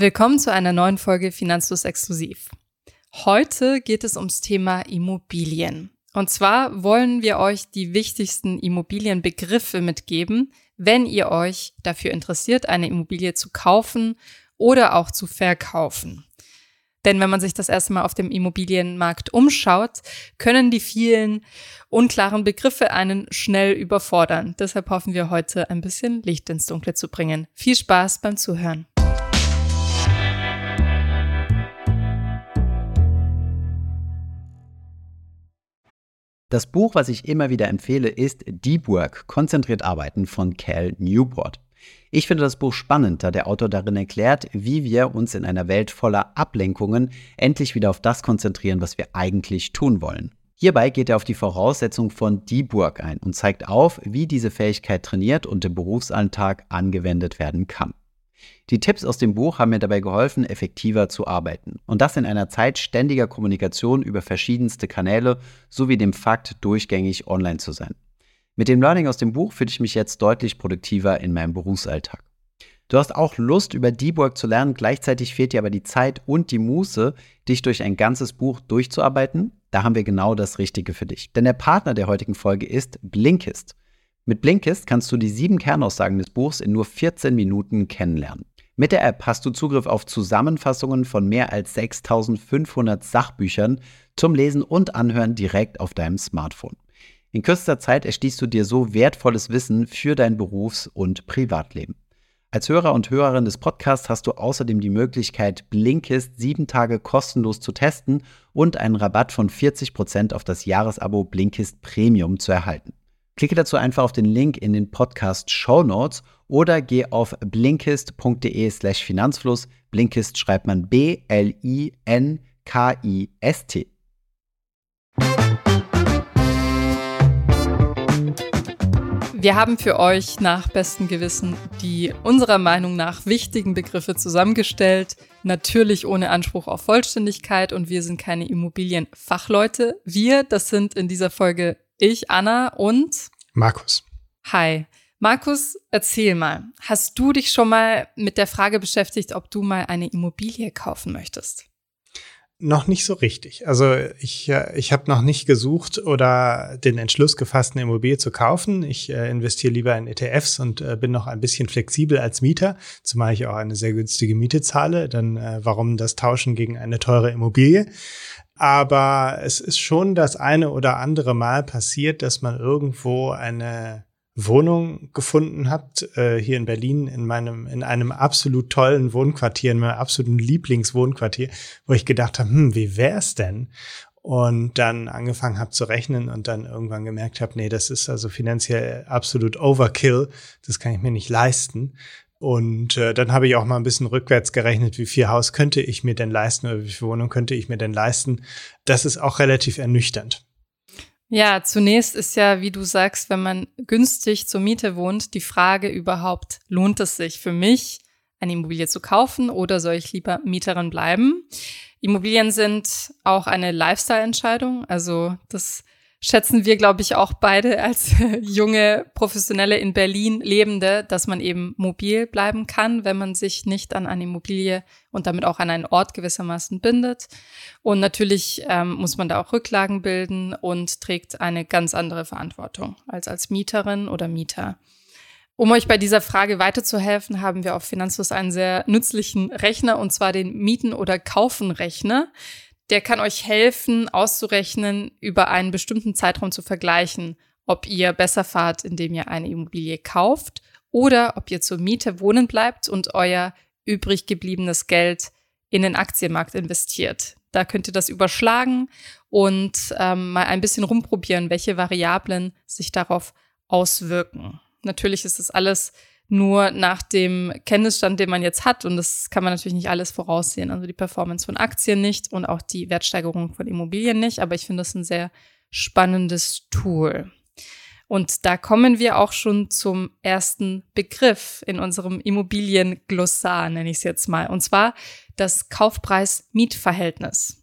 Willkommen zu einer neuen Folge Finanzlos Exklusiv. Heute geht es ums Thema Immobilien. Und zwar wollen wir euch die wichtigsten Immobilienbegriffe mitgeben, wenn ihr euch dafür interessiert, eine Immobilie zu kaufen oder auch zu verkaufen. Denn wenn man sich das erste Mal auf dem Immobilienmarkt umschaut, können die vielen unklaren Begriffe einen schnell überfordern. Deshalb hoffen wir heute ein bisschen Licht ins Dunkle zu bringen. Viel Spaß beim Zuhören. Das Buch, was ich immer wieder empfehle, ist Deep Work, konzentriert arbeiten von Cal Newport. Ich finde das Buch spannend, da der Autor darin erklärt, wie wir uns in einer Welt voller Ablenkungen endlich wieder auf das konzentrieren, was wir eigentlich tun wollen. Hierbei geht er auf die Voraussetzung von Deep Work ein und zeigt auf, wie diese Fähigkeit trainiert und im Berufsalltag angewendet werden kann. Die Tipps aus dem Buch haben mir dabei geholfen, effektiver zu arbeiten. Und das in einer Zeit ständiger Kommunikation über verschiedenste Kanäle sowie dem Fakt, durchgängig online zu sein. Mit dem Learning aus dem Buch fühle ich mich jetzt deutlich produktiver in meinem Berufsalltag. Du hast auch Lust, über Deep Work zu lernen, gleichzeitig fehlt dir aber die Zeit und die Muße, dich durch ein ganzes Buch durchzuarbeiten? Da haben wir genau das Richtige für dich. Denn der Partner der heutigen Folge ist Blinkist. Mit Blinkist kannst du die sieben Kernaussagen des Buchs in nur 14 Minuten kennenlernen. Mit der App hast du Zugriff auf Zusammenfassungen von mehr als 6500 Sachbüchern zum Lesen und Anhören direkt auf deinem Smartphone. In kürzester Zeit erschließt du dir so wertvolles Wissen für dein Berufs- und Privatleben. Als Hörer und Hörerin des Podcasts hast du außerdem die Möglichkeit, Blinkist sieben Tage kostenlos zu testen und einen Rabatt von 40% auf das Jahresabo Blinkist Premium zu erhalten. Klicke dazu einfach auf den Link in den Podcast Show Notes oder geh auf blinkist.de slash Finanzfluss. Blinkist schreibt man B-L-I-N-K-I-S-T. Wir haben für euch nach bestem Gewissen die unserer Meinung nach wichtigen Begriffe zusammengestellt. Natürlich ohne Anspruch auf Vollständigkeit und wir sind keine Immobilienfachleute. Wir, das sind in dieser Folge ich, Anna und Markus. Hi. Markus, erzähl mal, hast du dich schon mal mit der Frage beschäftigt, ob du mal eine Immobilie kaufen möchtest? Noch nicht so richtig. Also ich, ich habe noch nicht gesucht oder den Entschluss gefasst, eine Immobilie zu kaufen. Ich äh, investiere lieber in ETFs und äh, bin noch ein bisschen flexibel als Mieter, zumal ich auch eine sehr günstige Miete zahle. Dann äh, warum das tauschen gegen eine teure Immobilie? Aber es ist schon das eine oder andere Mal passiert, dass man irgendwo eine Wohnung gefunden hat, äh, hier in Berlin, in meinem, in einem absolut tollen Wohnquartier, in meinem absoluten Lieblingswohnquartier, wo ich gedacht habe, hm, wie wär's denn? Und dann angefangen habe zu rechnen und dann irgendwann gemerkt habe, nee, das ist also finanziell absolut Overkill, das kann ich mir nicht leisten. Und äh, dann habe ich auch mal ein bisschen rückwärts gerechnet, wie viel Haus könnte ich mir denn leisten oder wie viel Wohnung könnte ich mir denn leisten. Das ist auch relativ ernüchternd. Ja, zunächst ist ja, wie du sagst, wenn man günstig zur Miete wohnt, die Frage überhaupt, lohnt es sich für mich, eine Immobilie zu kaufen oder soll ich lieber Mieterin bleiben? Immobilien sind auch eine Lifestyle-Entscheidung. Also das schätzen wir, glaube ich, auch beide als junge Professionelle in Berlin Lebende, dass man eben mobil bleiben kann, wenn man sich nicht an eine Immobilie und damit auch an einen Ort gewissermaßen bindet. Und natürlich ähm, muss man da auch Rücklagen bilden und trägt eine ganz andere Verantwortung als als Mieterin oder Mieter. Um euch bei dieser Frage weiterzuhelfen, haben wir auf Finanzfluss einen sehr nützlichen Rechner, und zwar den Mieten- oder Kaufen-Rechner. Der kann euch helfen, auszurechnen, über einen bestimmten Zeitraum zu vergleichen, ob ihr besser fahrt, indem ihr eine Immobilie kauft oder ob ihr zur Miete wohnen bleibt und euer übrig gebliebenes Geld in den Aktienmarkt investiert. Da könnt ihr das überschlagen und ähm, mal ein bisschen rumprobieren, welche Variablen sich darauf auswirken. Natürlich ist das alles nur nach dem Kenntnisstand, den man jetzt hat. Und das kann man natürlich nicht alles voraussehen. Also die Performance von Aktien nicht und auch die Wertsteigerung von Immobilien nicht. Aber ich finde das ein sehr spannendes Tool. Und da kommen wir auch schon zum ersten Begriff in unserem Immobilienglossar, nenne ich es jetzt mal. Und zwar das Kaufpreis-Mietverhältnis.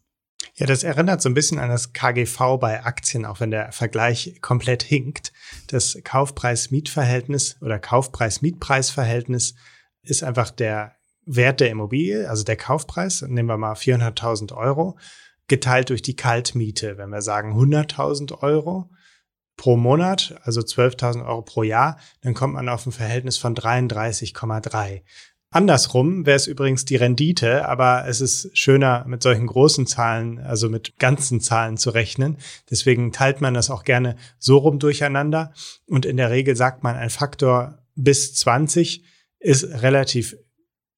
Ja, das erinnert so ein bisschen an das KGV bei Aktien, auch wenn der Vergleich komplett hinkt. Das Kaufpreis-Mietverhältnis oder Kaufpreis-Mietpreisverhältnis ist einfach der Wert der Immobilie, also der Kaufpreis, nehmen wir mal 400.000 Euro, geteilt durch die Kaltmiete. Wenn wir sagen 100.000 Euro pro Monat, also 12.000 Euro pro Jahr, dann kommt man auf ein Verhältnis von 33,3. Andersrum wäre es übrigens die Rendite, aber es ist schöner mit solchen großen Zahlen, also mit ganzen Zahlen zu rechnen. Deswegen teilt man das auch gerne so rum durcheinander. Und in der Regel sagt man, ein Faktor bis 20 ist relativ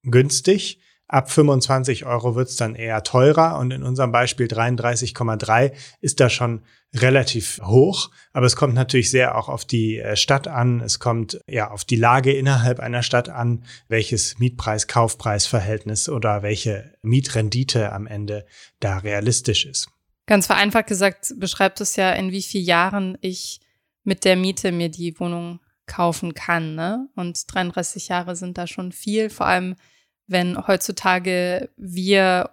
günstig. Ab 25 Euro wird es dann eher teurer und in unserem Beispiel 33,3 ist da schon relativ hoch. Aber es kommt natürlich sehr auch auf die äh, Stadt an. Es kommt ja auf die Lage innerhalb einer Stadt an, welches Mietpreis-Kaufpreis-Verhältnis oder welche Mietrendite am Ende da realistisch ist. Ganz vereinfacht gesagt beschreibt es ja, in wie vielen Jahren ich mit der Miete mir die Wohnung kaufen kann. Ne? Und 33 Jahre sind da schon viel, vor allem wenn heutzutage wir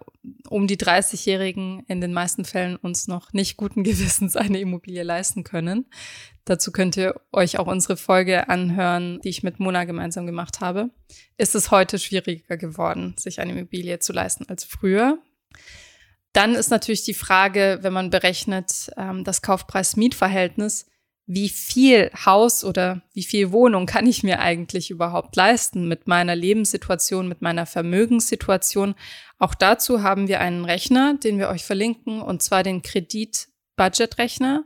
um die 30-Jährigen in den meisten Fällen uns noch nicht guten Gewissens eine Immobilie leisten können. Dazu könnt ihr euch auch unsere Folge anhören, die ich mit Mona gemeinsam gemacht habe. Ist es heute schwieriger geworden, sich eine Immobilie zu leisten als früher? Dann ist natürlich die Frage, wenn man berechnet ähm, das Kaufpreis-Mietverhältnis, wie viel Haus oder wie viel Wohnung kann ich mir eigentlich überhaupt leisten mit meiner Lebenssituation, mit meiner Vermögenssituation. Auch dazu haben wir einen Rechner, den wir euch verlinken, und zwar den Kredit-Budget-Rechner.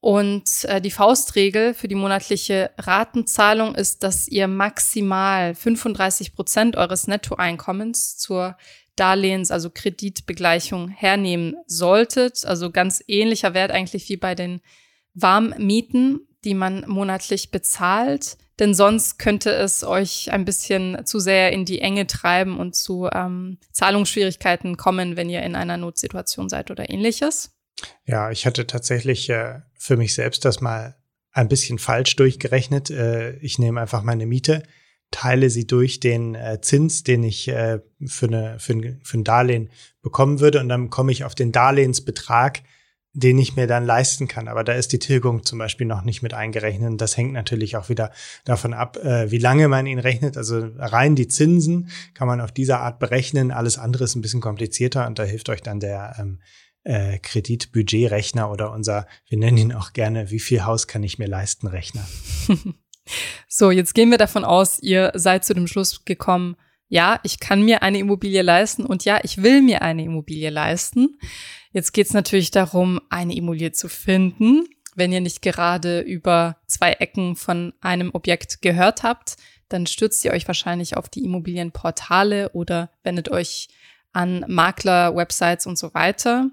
Und äh, die Faustregel für die monatliche Ratenzahlung ist, dass ihr maximal 35 Prozent eures Nettoeinkommens zur Darlehens-, also Kreditbegleichung hernehmen solltet. Also ganz ähnlicher Wert eigentlich wie bei den Warmmieten, die man monatlich bezahlt. Denn sonst könnte es euch ein bisschen zu sehr in die Enge treiben und zu ähm, Zahlungsschwierigkeiten kommen, wenn ihr in einer Notsituation seid oder ähnliches. Ja, ich hatte tatsächlich äh, für mich selbst das mal ein bisschen falsch durchgerechnet. Äh, ich nehme einfach meine Miete, teile sie durch den äh, Zins, den ich äh, für, eine, für, ein, für ein Darlehen bekommen würde und dann komme ich auf den Darlehensbetrag, den ich mir dann leisten kann. Aber da ist die Tilgung zum Beispiel noch nicht mit eingerechnet. Das hängt natürlich auch wieder davon ab, äh, wie lange man ihn rechnet. Also rein die Zinsen kann man auf diese Art berechnen. Alles andere ist ein bisschen komplizierter und da hilft euch dann der ähm, äh, Kreditbudgetrechner oder unser, wir nennen ihn auch gerne, wie viel Haus kann ich mir leisten, Rechner. so, jetzt gehen wir davon aus, ihr seid zu dem Schluss gekommen, ja, ich kann mir eine Immobilie leisten und ja, ich will mir eine Immobilie leisten. Jetzt geht es natürlich darum, eine Immobilie zu finden. Wenn ihr nicht gerade über zwei Ecken von einem Objekt gehört habt, dann stürzt ihr euch wahrscheinlich auf die Immobilienportale oder wendet euch an Makler, Websites und so weiter.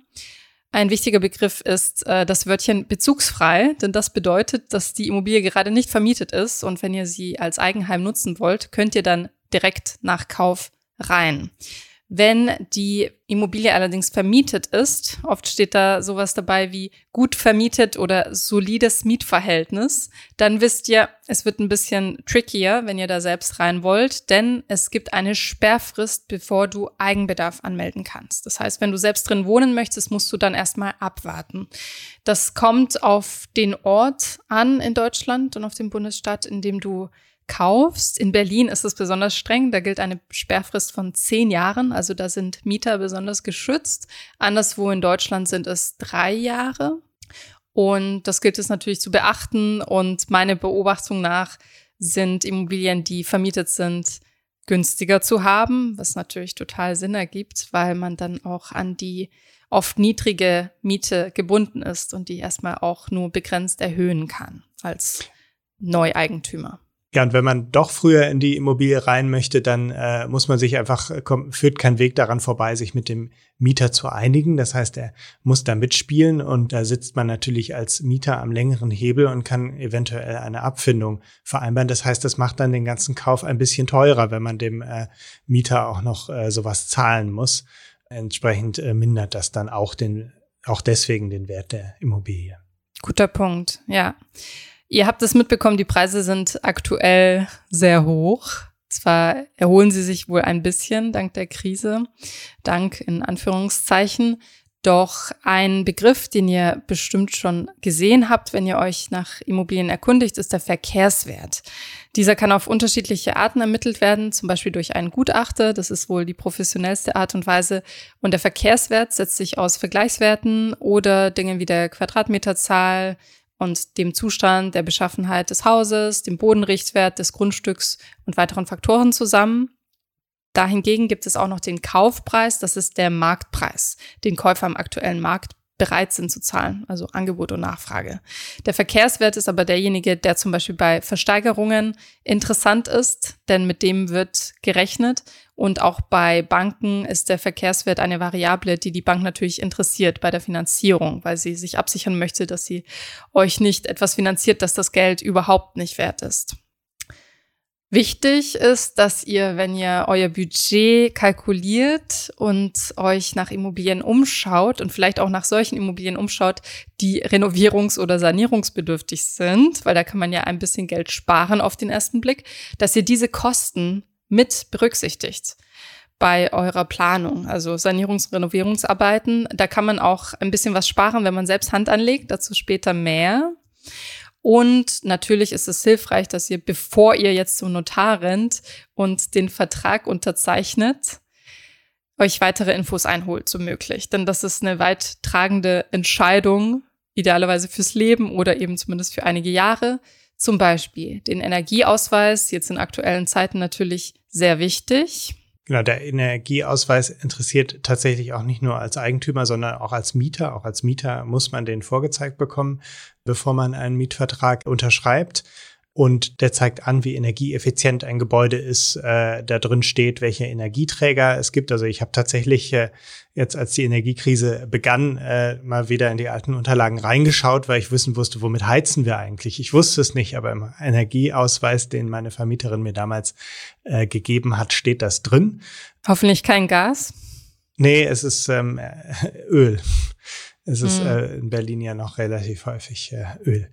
Ein wichtiger Begriff ist äh, das Wörtchen bezugsfrei, denn das bedeutet, dass die Immobilie gerade nicht vermietet ist und wenn ihr sie als Eigenheim nutzen wollt, könnt ihr dann direkt nach Kauf rein. Wenn die Immobilie allerdings vermietet ist, oft steht da sowas dabei wie gut vermietet oder solides Mietverhältnis, dann wisst ihr, es wird ein bisschen trickier, wenn ihr da selbst rein wollt, denn es gibt eine Sperrfrist, bevor du Eigenbedarf anmelden kannst. Das heißt, wenn du selbst drin wohnen möchtest, musst du dann erstmal abwarten. Das kommt auf den Ort an in Deutschland und auf den Bundesstaat, in dem du kaufst. In Berlin ist es besonders streng. Da gilt eine Sperrfrist von zehn Jahren. Also da sind Mieter besonders geschützt. Anderswo in Deutschland sind es drei Jahre. Und das gilt es natürlich zu beachten. Und meine Beobachtung nach sind Immobilien, die vermietet sind, günstiger zu haben, was natürlich total Sinn ergibt, weil man dann auch an die oft niedrige Miete gebunden ist und die erstmal auch nur begrenzt erhöhen kann als Neueigentümer. Ja, und wenn man doch früher in die Immobilie rein möchte, dann äh, muss man sich einfach, äh, kommt, führt kein Weg daran vorbei, sich mit dem Mieter zu einigen. Das heißt, er muss da mitspielen und da sitzt man natürlich als Mieter am längeren Hebel und kann eventuell eine Abfindung vereinbaren. Das heißt, das macht dann den ganzen Kauf ein bisschen teurer, wenn man dem äh, Mieter auch noch äh, sowas zahlen muss. Entsprechend äh, mindert das dann auch den, auch deswegen den Wert der Immobilie. Guter Punkt, ja. Ihr habt es mitbekommen, die Preise sind aktuell sehr hoch. Zwar erholen sie sich wohl ein bisschen dank der Krise, dank in Anführungszeichen. Doch ein Begriff, den ihr bestimmt schon gesehen habt, wenn ihr euch nach Immobilien erkundigt, ist der Verkehrswert. Dieser kann auf unterschiedliche Arten ermittelt werden, zum Beispiel durch einen Gutachter. Das ist wohl die professionellste Art und Weise. Und der Verkehrswert setzt sich aus Vergleichswerten oder Dingen wie der Quadratmeterzahl und dem Zustand der Beschaffenheit des Hauses, dem Bodenrichtwert des Grundstücks und weiteren Faktoren zusammen. Dahingegen gibt es auch noch den Kaufpreis, das ist der Marktpreis, den Käufer am aktuellen Markt bereit sind zu zahlen, also Angebot und Nachfrage. Der Verkehrswert ist aber derjenige, der zum Beispiel bei Versteigerungen interessant ist, denn mit dem wird gerechnet. Und auch bei Banken ist der Verkehrswert eine Variable, die die Bank natürlich interessiert bei der Finanzierung, weil sie sich absichern möchte, dass sie euch nicht etwas finanziert, das das Geld überhaupt nicht wert ist. Wichtig ist, dass ihr, wenn ihr euer Budget kalkuliert und euch nach Immobilien umschaut und vielleicht auch nach solchen Immobilien umschaut, die renovierungs- oder sanierungsbedürftig sind, weil da kann man ja ein bisschen Geld sparen auf den ersten Blick, dass ihr diese Kosten mit berücksichtigt bei eurer Planung. Also Sanierungs- und Renovierungsarbeiten, da kann man auch ein bisschen was sparen, wenn man selbst Hand anlegt, dazu später mehr. Und natürlich ist es hilfreich, dass ihr, bevor ihr jetzt zum Notar rennt und den Vertrag unterzeichnet, euch weitere Infos einholt, so möglich. Denn das ist eine weit tragende Entscheidung, idealerweise fürs Leben oder eben zumindest für einige Jahre. Zum Beispiel den Energieausweis, jetzt in aktuellen Zeiten natürlich sehr wichtig. Genau, der Energieausweis interessiert tatsächlich auch nicht nur als Eigentümer, sondern auch als Mieter. Auch als Mieter muss man den vorgezeigt bekommen, bevor man einen Mietvertrag unterschreibt und der zeigt an, wie energieeffizient ein Gebäude ist, äh, da drin steht, welche Energieträger es gibt. Also ich habe tatsächlich äh, jetzt, als die Energiekrise begann, äh, mal wieder in die alten Unterlagen reingeschaut, weil ich wissen wusste, womit heizen wir eigentlich. Ich wusste es nicht, aber im Energieausweis, den meine Vermieterin mir damals äh, gegeben hat, steht das drin. Hoffentlich kein Gas. Nee, es ist ähm, Öl. Es ist hm. äh, in Berlin ja noch relativ häufig äh, Öl.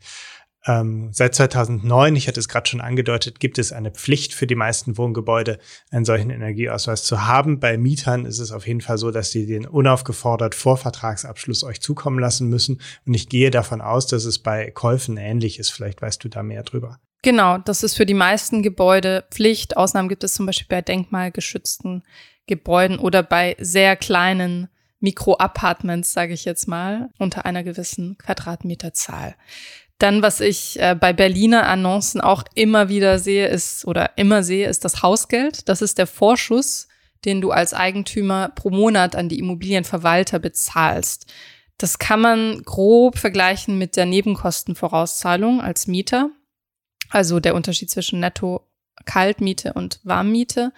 Ähm, seit 2009, ich hatte es gerade schon angedeutet, gibt es eine Pflicht für die meisten Wohngebäude, einen solchen Energieausweis zu haben. Bei Mietern ist es auf jeden Fall so, dass sie den unaufgefordert vor Vertragsabschluss euch zukommen lassen müssen. Und ich gehe davon aus, dass es bei Käufen ähnlich ist. Vielleicht weißt du da mehr drüber. Genau, das ist für die meisten Gebäude Pflicht. Ausnahmen gibt es zum Beispiel bei denkmalgeschützten Gebäuden oder bei sehr kleinen Mikro-Apartments, sage ich jetzt mal, unter einer gewissen Quadratmeterzahl. Dann, was ich äh, bei Berliner Annoncen auch immer wieder sehe, ist oder immer sehe, ist das Hausgeld. Das ist der Vorschuss, den du als Eigentümer pro Monat an die Immobilienverwalter bezahlst. Das kann man grob vergleichen mit der Nebenkostenvorauszahlung als Mieter. Also der Unterschied zwischen Netto-Kaltmiete und Warmmiete.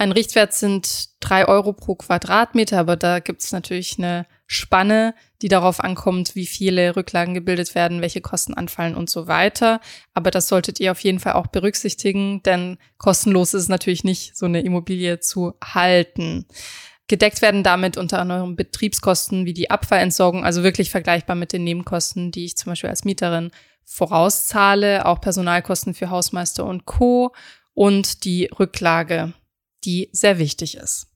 Ein Richtwert sind drei Euro pro Quadratmeter, aber da gibt es natürlich eine Spanne, die darauf ankommt, wie viele Rücklagen gebildet werden, welche Kosten anfallen und so weiter. Aber das solltet ihr auf jeden Fall auch berücksichtigen, denn kostenlos ist es natürlich nicht, so eine Immobilie zu halten. Gedeckt werden damit unter anderem Betriebskosten wie die Abfallentsorgung, also wirklich vergleichbar mit den Nebenkosten, die ich zum Beispiel als Mieterin vorauszahle, auch Personalkosten für Hausmeister und Co. und die Rücklage die sehr wichtig ist.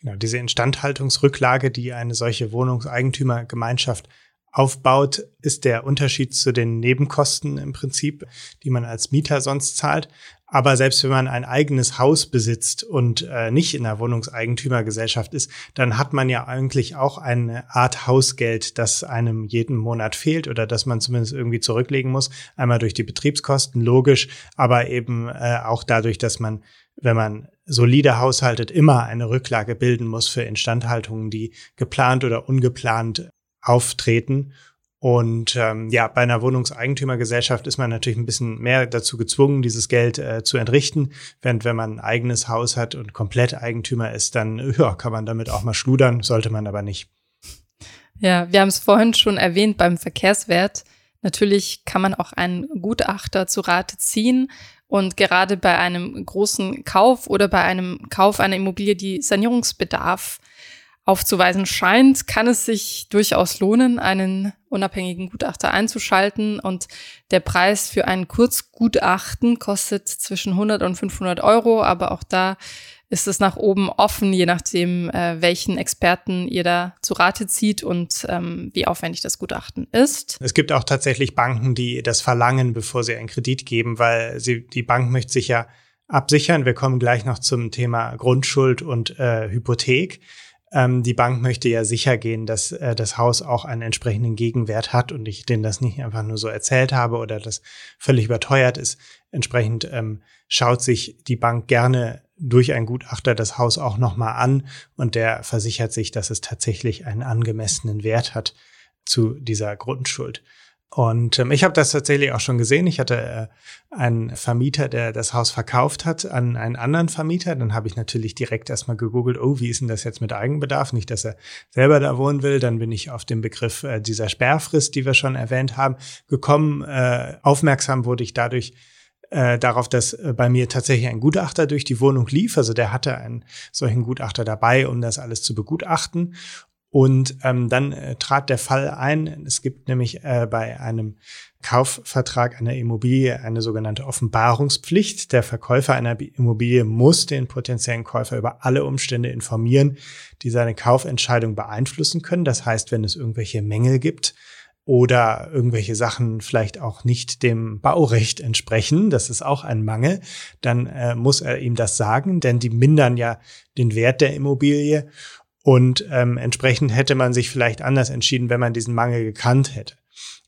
Genau, diese Instandhaltungsrücklage, die eine solche Wohnungseigentümergemeinschaft aufbaut, ist der Unterschied zu den Nebenkosten im Prinzip, die man als Mieter sonst zahlt. Aber selbst wenn man ein eigenes Haus besitzt und äh, nicht in einer Wohnungseigentümergesellschaft ist, dann hat man ja eigentlich auch eine Art Hausgeld, das einem jeden Monat fehlt oder das man zumindest irgendwie zurücklegen muss. Einmal durch die Betriebskosten, logisch, aber eben äh, auch dadurch, dass man wenn man solide haushaltet, immer eine Rücklage bilden muss für Instandhaltungen, die geplant oder ungeplant auftreten. Und ähm, ja, bei einer Wohnungseigentümergesellschaft ist man natürlich ein bisschen mehr dazu gezwungen, dieses Geld äh, zu entrichten. Während wenn man ein eigenes Haus hat und komplett Eigentümer ist, dann ja, kann man damit auch mal schludern, sollte man aber nicht. Ja, wir haben es vorhin schon erwähnt beim Verkehrswert. Natürlich kann man auch einen Gutachter zu Rate ziehen. Und gerade bei einem großen Kauf oder bei einem Kauf einer Immobilie, die Sanierungsbedarf aufzuweisen scheint, kann es sich durchaus lohnen, einen unabhängigen Gutachter einzuschalten. Und der Preis für ein Kurzgutachten kostet zwischen 100 und 500 Euro. Aber auch da ist es nach oben offen, je nachdem, äh, welchen Experten ihr da zu Rate zieht und ähm, wie aufwendig das Gutachten ist. Es gibt auch tatsächlich Banken, die das verlangen, bevor sie einen Kredit geben, weil sie, die Bank möchte sich ja absichern. Wir kommen gleich noch zum Thema Grundschuld und äh, Hypothek. Ähm, die Bank möchte ja sicher gehen, dass äh, das Haus auch einen entsprechenden Gegenwert hat und ich denen das nicht einfach nur so erzählt habe oder das völlig überteuert ist. Entsprechend ähm, schaut sich die Bank gerne durch einen Gutachter das Haus auch nochmal an und der versichert sich, dass es tatsächlich einen angemessenen Wert hat zu dieser Grundschuld. Und ähm, ich habe das tatsächlich auch schon gesehen. Ich hatte äh, einen Vermieter, der das Haus verkauft hat an einen anderen Vermieter. Dann habe ich natürlich direkt erstmal gegoogelt, oh, wie ist denn das jetzt mit Eigenbedarf? Nicht, dass er selber da wohnen will. Dann bin ich auf den Begriff äh, dieser Sperrfrist, die wir schon erwähnt haben, gekommen. Äh, aufmerksam wurde ich dadurch äh, darauf, dass äh, bei mir tatsächlich ein Gutachter durch die Wohnung lief. Also der hatte einen solchen Gutachter dabei, um das alles zu begutachten. Und ähm, dann äh, trat der Fall ein. Es gibt nämlich äh, bei einem Kaufvertrag einer Immobilie eine sogenannte Offenbarungspflicht. Der Verkäufer einer Immobilie muss den potenziellen Käufer über alle Umstände informieren, die seine Kaufentscheidung beeinflussen können. Das heißt, wenn es irgendwelche Mängel gibt oder irgendwelche Sachen vielleicht auch nicht dem Baurecht entsprechen, das ist auch ein Mangel, dann äh, muss er ihm das sagen, denn die mindern ja den Wert der Immobilie und ähm, entsprechend hätte man sich vielleicht anders entschieden, wenn man diesen Mangel gekannt hätte.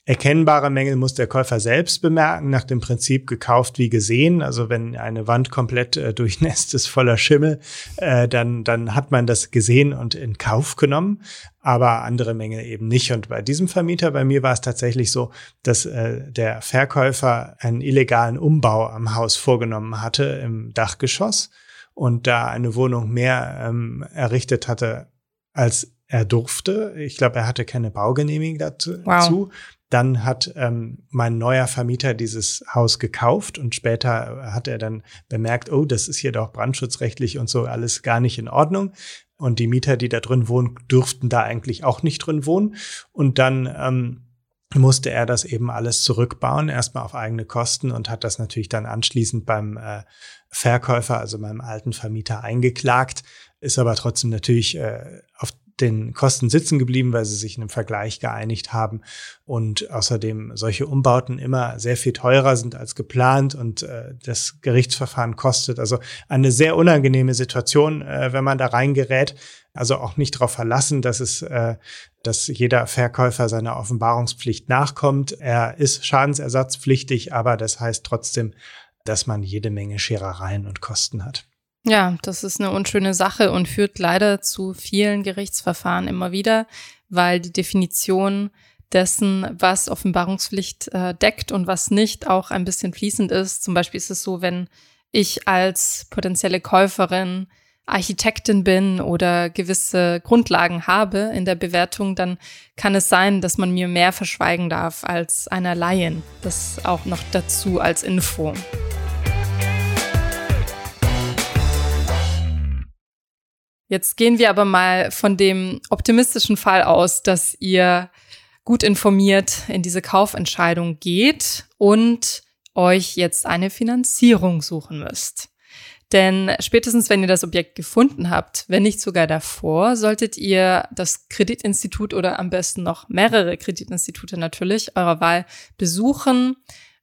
Erkennbare Mängel muss der Käufer selbst bemerken, nach dem Prinzip gekauft wie gesehen. Also wenn eine Wand komplett äh, durchnässt ist voller Schimmel, äh, dann, dann hat man das gesehen und in Kauf genommen, aber andere Mängel eben nicht. Und bei diesem Vermieter, bei mir war es tatsächlich so, dass äh, der Verkäufer einen illegalen Umbau am Haus vorgenommen hatte im Dachgeschoss und da eine Wohnung mehr ähm, errichtet hatte, als er durfte. Ich glaube, er hatte keine Baugenehmigung dazu. Wow. Dann hat ähm, mein neuer Vermieter dieses Haus gekauft und später hat er dann bemerkt, oh, das ist hier doch brandschutzrechtlich und so alles gar nicht in Ordnung. Und die Mieter, die da drin wohnen, dürften da eigentlich auch nicht drin wohnen. Und dann ähm, musste er das eben alles zurückbauen, erstmal auf eigene Kosten und hat das natürlich dann anschließend beim äh, Verkäufer, also meinem alten Vermieter, eingeklagt, ist aber trotzdem natürlich äh, auf den Kosten sitzen geblieben, weil sie sich in einem Vergleich geeinigt haben und außerdem solche Umbauten immer sehr viel teurer sind als geplant und äh, das Gerichtsverfahren kostet. Also eine sehr unangenehme Situation, äh, wenn man da reingerät. Also auch nicht darauf verlassen, dass es, äh, dass jeder Verkäufer seiner Offenbarungspflicht nachkommt. Er ist schadensersatzpflichtig, aber das heißt trotzdem, dass man jede Menge Scherereien und Kosten hat. Ja, das ist eine unschöne Sache und führt leider zu vielen Gerichtsverfahren immer wieder, weil die Definition dessen, was Offenbarungspflicht äh, deckt und was nicht, auch ein bisschen fließend ist. Zum Beispiel ist es so, wenn ich als potenzielle Käuferin Architektin bin oder gewisse Grundlagen habe in der Bewertung, dann kann es sein, dass man mir mehr verschweigen darf als einer Laien. Das auch noch dazu als Info. Jetzt gehen wir aber mal von dem optimistischen Fall aus, dass ihr gut informiert in diese Kaufentscheidung geht und euch jetzt eine Finanzierung suchen müsst. Denn spätestens, wenn ihr das Objekt gefunden habt, wenn nicht sogar davor, solltet ihr das Kreditinstitut oder am besten noch mehrere Kreditinstitute natürlich eurer Wahl besuchen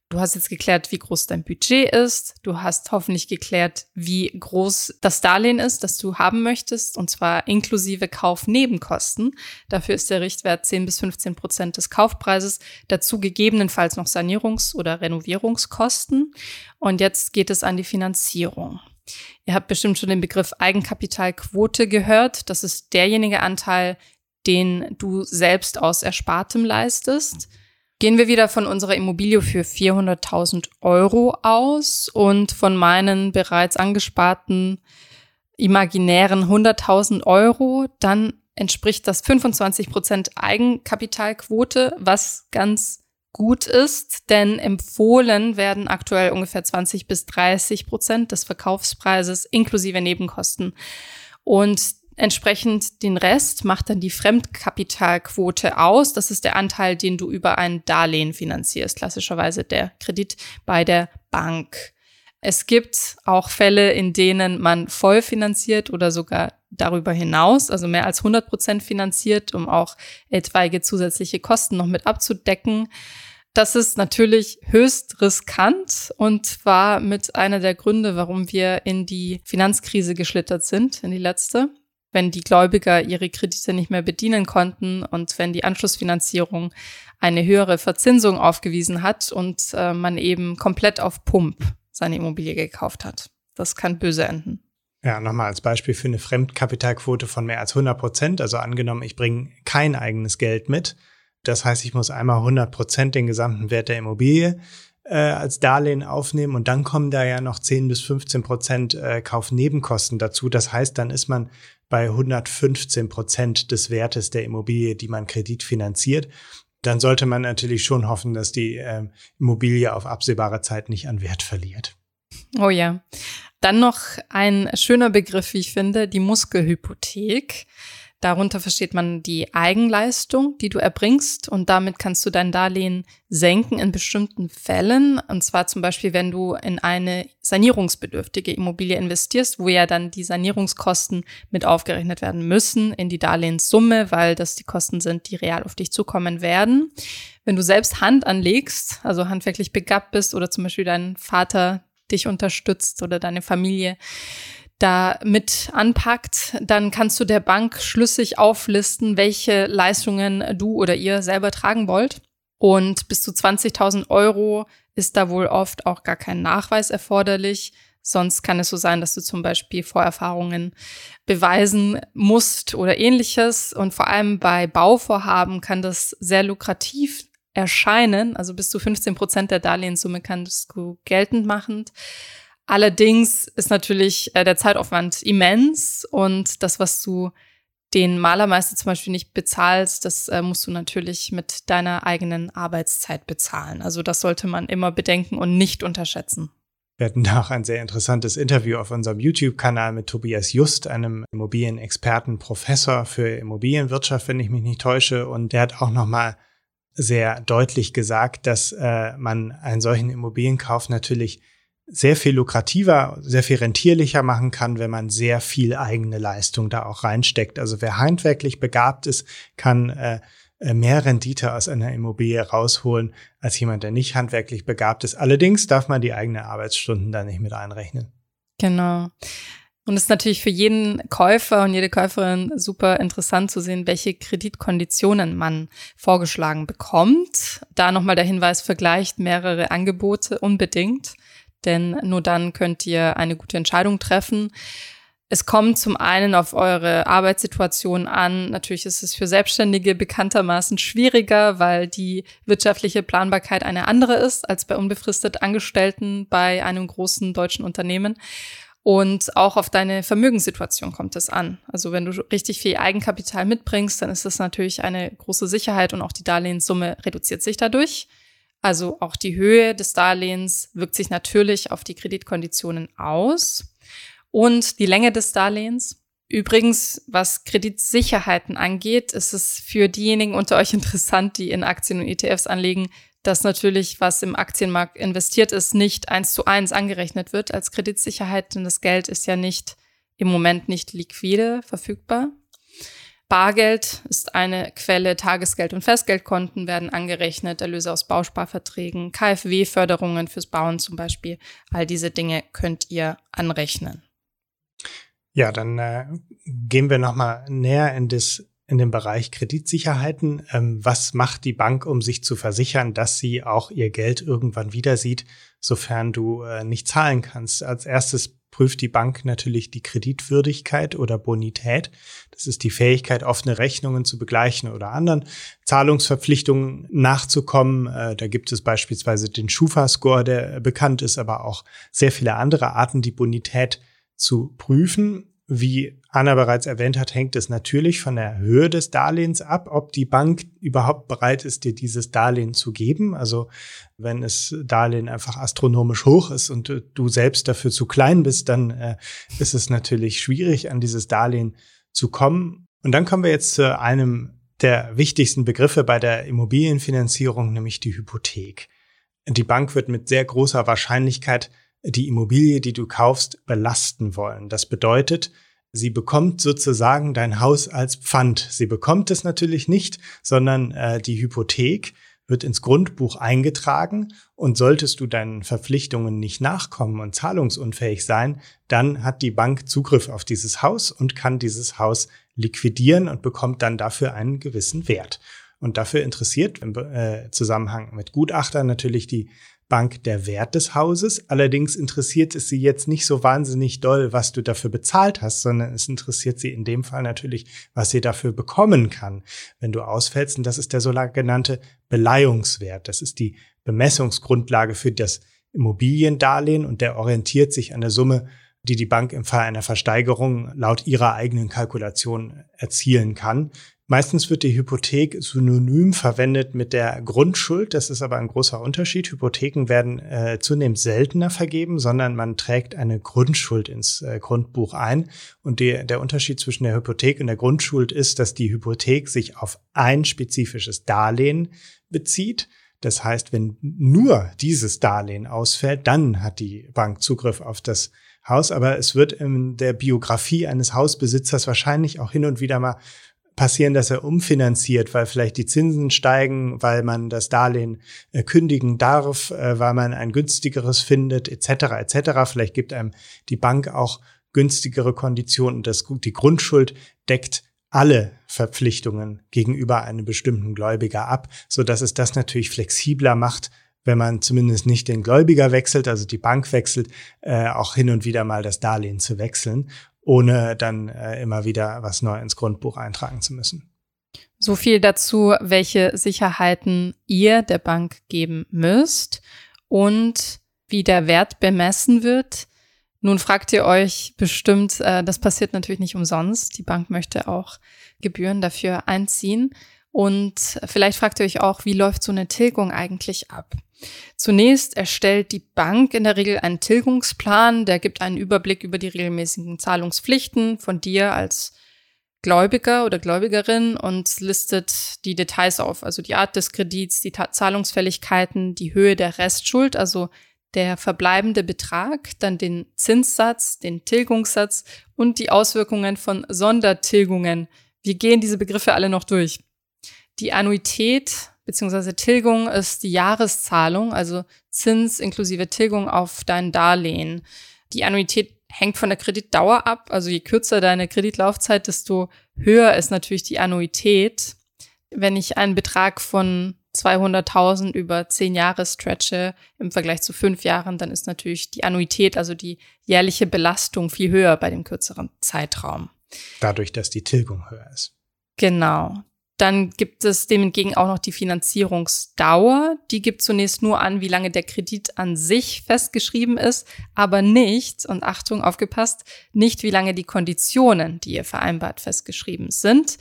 Du hast jetzt geklärt, wie groß dein Budget ist. Du hast hoffentlich geklärt, wie groß das Darlehen ist, das du haben möchtest, und zwar inklusive Kaufnebenkosten. Dafür ist der Richtwert 10 bis 15 Prozent des Kaufpreises. Dazu gegebenenfalls noch Sanierungs- oder Renovierungskosten. Und jetzt geht es an die Finanzierung. Ihr habt bestimmt schon den Begriff Eigenkapitalquote gehört. Das ist derjenige Anteil, den du selbst aus Erspartem leistest. Gehen wir wieder von unserer Immobilie für 400.000 Euro aus und von meinen bereits angesparten imaginären 100.000 Euro, dann entspricht das 25 Prozent Eigenkapitalquote, was ganz gut ist, denn empfohlen werden aktuell ungefähr 20 bis 30 Prozent des Verkaufspreises inklusive Nebenkosten. Und Entsprechend den Rest macht dann die Fremdkapitalquote aus. Das ist der Anteil, den du über ein Darlehen finanzierst, klassischerweise der Kredit bei der Bank. Es gibt auch Fälle, in denen man voll finanziert oder sogar darüber hinaus, also mehr als 100 Prozent finanziert, um auch etwaige zusätzliche Kosten noch mit abzudecken. Das ist natürlich höchst riskant und war mit einer der Gründe, warum wir in die Finanzkrise geschlittert sind, in die letzte. Wenn die Gläubiger ihre Kredite nicht mehr bedienen konnten und wenn die Anschlussfinanzierung eine höhere Verzinsung aufgewiesen hat und äh, man eben komplett auf Pump seine Immobilie gekauft hat. Das kann böse enden. Ja, nochmal als Beispiel für eine Fremdkapitalquote von mehr als 100 Prozent. Also angenommen, ich bringe kein eigenes Geld mit das heißt, ich muss einmal 100 Prozent den gesamten Wert der Immobilie äh, als Darlehen aufnehmen und dann kommen da ja noch 10 bis 15 Prozent äh, Kaufnebenkosten dazu. Das heißt, dann ist man bei 115 Prozent des Wertes der Immobilie, die man kreditfinanziert. Dann sollte man natürlich schon hoffen, dass die äh, Immobilie auf absehbare Zeit nicht an Wert verliert. Oh ja. Dann noch ein schöner Begriff, wie ich finde, die Muskelhypothek. Darunter versteht man die Eigenleistung, die du erbringst und damit kannst du dein Darlehen senken in bestimmten Fällen. Und zwar zum Beispiel, wenn du in eine sanierungsbedürftige Immobilie investierst, wo ja dann die Sanierungskosten mit aufgerechnet werden müssen in die Darlehenssumme, weil das die Kosten sind, die real auf dich zukommen werden. Wenn du selbst Hand anlegst, also handwerklich begabt bist oder zum Beispiel dein Vater dich unterstützt oder deine Familie, da mit anpackt, dann kannst du der Bank schlüssig auflisten, welche Leistungen du oder ihr selber tragen wollt. Und bis zu 20.000 Euro ist da wohl oft auch gar kein Nachweis erforderlich. Sonst kann es so sein, dass du zum Beispiel Vorerfahrungen beweisen musst oder ähnliches. Und vor allem bei Bauvorhaben kann das sehr lukrativ erscheinen. Also bis zu 15 Prozent der Darlehenssumme kannst du geltend machen. Allerdings ist natürlich äh, der Zeitaufwand immens und das, was du den Malermeister zum Beispiel nicht bezahlst, das äh, musst du natürlich mit deiner eigenen Arbeitszeit bezahlen. Also das sollte man immer bedenken und nicht unterschätzen. Wir hatten auch ein sehr interessantes Interview auf unserem YouTube-Kanal mit Tobias Just, einem Immobilienexperten, Professor für Immobilienwirtschaft, wenn ich mich nicht täusche. Und der hat auch nochmal sehr deutlich gesagt, dass äh, man einen solchen Immobilienkauf natürlich sehr viel lukrativer, sehr viel rentierlicher machen kann, wenn man sehr viel eigene Leistung da auch reinsteckt. Also wer handwerklich begabt ist, kann äh, mehr Rendite aus einer Immobilie rausholen als jemand, der nicht handwerklich begabt ist. Allerdings darf man die eigenen Arbeitsstunden da nicht mit einrechnen. Genau. Und es ist natürlich für jeden Käufer und jede Käuferin super interessant zu sehen, welche Kreditkonditionen man vorgeschlagen bekommt. Da nochmal der Hinweis, vergleicht mehrere Angebote unbedingt denn nur dann könnt ihr eine gute Entscheidung treffen. Es kommt zum einen auf eure Arbeitssituation an. Natürlich ist es für Selbstständige bekanntermaßen schwieriger, weil die wirtschaftliche Planbarkeit eine andere ist als bei unbefristet Angestellten bei einem großen deutschen Unternehmen. Und auch auf deine Vermögenssituation kommt es an. Also wenn du richtig viel Eigenkapital mitbringst, dann ist das natürlich eine große Sicherheit und auch die Darlehenssumme reduziert sich dadurch. Also auch die Höhe des Darlehens wirkt sich natürlich auf die Kreditkonditionen aus und die Länge des Darlehens. Übrigens, was Kreditsicherheiten angeht, ist es für diejenigen unter euch interessant, die in Aktien und ETFs anlegen, dass natürlich, was im Aktienmarkt investiert ist, nicht eins zu eins angerechnet wird als Kreditsicherheit, denn das Geld ist ja nicht im Moment nicht liquide verfügbar. Bargeld ist eine Quelle, Tagesgeld und Festgeldkonten werden angerechnet, Erlöse aus Bausparverträgen, KfW-Förderungen fürs Bauen zum Beispiel. All diese Dinge könnt ihr anrechnen. Ja, dann äh, gehen wir nochmal näher in, das, in den Bereich Kreditsicherheiten. Ähm, was macht die Bank, um sich zu versichern, dass sie auch ihr Geld irgendwann wieder sieht, sofern du äh, nicht zahlen kannst? Als erstes prüft die Bank natürlich die Kreditwürdigkeit oder Bonität. Das ist die Fähigkeit, offene Rechnungen zu begleichen oder anderen Zahlungsverpflichtungen nachzukommen. Äh, da gibt es beispielsweise den Schufa-Score, der bekannt ist, aber auch sehr viele andere Arten, die Bonität zu prüfen. Wie Anna bereits erwähnt hat, hängt es natürlich von der Höhe des Darlehens ab, ob die Bank überhaupt bereit ist, dir dieses Darlehen zu geben. Also wenn es Darlehen einfach astronomisch hoch ist und du selbst dafür zu klein bist, dann äh, ist es natürlich schwierig, an dieses Darlehen zu kommen. Und dann kommen wir jetzt zu einem der wichtigsten Begriffe bei der Immobilienfinanzierung, nämlich die Hypothek. Die Bank wird mit sehr großer Wahrscheinlichkeit die Immobilie, die du kaufst, belasten wollen. Das bedeutet, sie bekommt sozusagen dein Haus als Pfand. Sie bekommt es natürlich nicht, sondern äh, die Hypothek wird ins Grundbuch eingetragen und solltest du deinen Verpflichtungen nicht nachkommen und zahlungsunfähig sein, dann hat die Bank Zugriff auf dieses Haus und kann dieses Haus liquidieren und bekommt dann dafür einen gewissen Wert. Und dafür interessiert im äh, Zusammenhang mit Gutachtern natürlich die Bank der Wert des Hauses. Allerdings interessiert es sie jetzt nicht so wahnsinnig doll, was du dafür bezahlt hast, sondern es interessiert sie in dem Fall natürlich, was sie dafür bekommen kann, wenn du ausfällst. Und das ist der sogenannte Beleihungswert. Das ist die Bemessungsgrundlage für das Immobiliendarlehen und der orientiert sich an der Summe, die die Bank im Fall einer Versteigerung laut ihrer eigenen Kalkulation erzielen kann. Meistens wird die Hypothek synonym verwendet mit der Grundschuld. Das ist aber ein großer Unterschied. Hypotheken werden äh, zunehmend seltener vergeben, sondern man trägt eine Grundschuld ins äh, Grundbuch ein. Und die, der Unterschied zwischen der Hypothek und der Grundschuld ist, dass die Hypothek sich auf ein spezifisches Darlehen bezieht. Das heißt, wenn nur dieses Darlehen ausfällt, dann hat die Bank Zugriff auf das Haus. Aber es wird in der Biografie eines Hausbesitzers wahrscheinlich auch hin und wieder mal passieren, dass er umfinanziert, weil vielleicht die Zinsen steigen, weil man das Darlehen äh, kündigen darf, äh, weil man ein günstigeres findet, etc. etc. Vielleicht gibt einem die Bank auch günstigere Konditionen. Das, die Grundschuld deckt alle Verpflichtungen gegenüber einem bestimmten Gläubiger ab, so dass es das natürlich flexibler macht, wenn man zumindest nicht den Gläubiger wechselt, also die Bank wechselt, äh, auch hin und wieder mal das Darlehen zu wechseln ohne dann äh, immer wieder was neu ins Grundbuch eintragen zu müssen. So viel dazu, welche Sicherheiten ihr der Bank geben müsst und wie der Wert bemessen wird. Nun fragt ihr euch bestimmt, äh, das passiert natürlich nicht umsonst. Die Bank möchte auch Gebühren dafür einziehen. Und vielleicht fragt ihr euch auch, wie läuft so eine Tilgung eigentlich ab? Zunächst erstellt die Bank in der Regel einen Tilgungsplan, der gibt einen Überblick über die regelmäßigen Zahlungspflichten von dir als Gläubiger oder Gläubigerin und listet die Details auf, also die Art des Kredits, die Zahlungsfälligkeiten, die Höhe der Restschuld, also der verbleibende Betrag, dann den Zinssatz, den Tilgungssatz und die Auswirkungen von Sondertilgungen. Wir gehen diese Begriffe alle noch durch. Die Annuität beziehungsweise Tilgung ist die Jahreszahlung, also Zins inklusive Tilgung auf dein Darlehen. Die Annuität hängt von der Kreditdauer ab, also je kürzer deine Kreditlaufzeit, desto höher ist natürlich die Annuität. Wenn ich einen Betrag von 200.000 über zehn Jahre stretche im Vergleich zu fünf Jahren, dann ist natürlich die Annuität, also die jährliche Belastung viel höher bei dem kürzeren Zeitraum. Dadurch, dass die Tilgung höher ist. Genau. Dann gibt es dem entgegen auch noch die Finanzierungsdauer. Die gibt zunächst nur an, wie lange der Kredit an sich festgeschrieben ist, aber nicht, und Achtung, aufgepasst, nicht wie lange die Konditionen, die ihr vereinbart, festgeschrieben sind.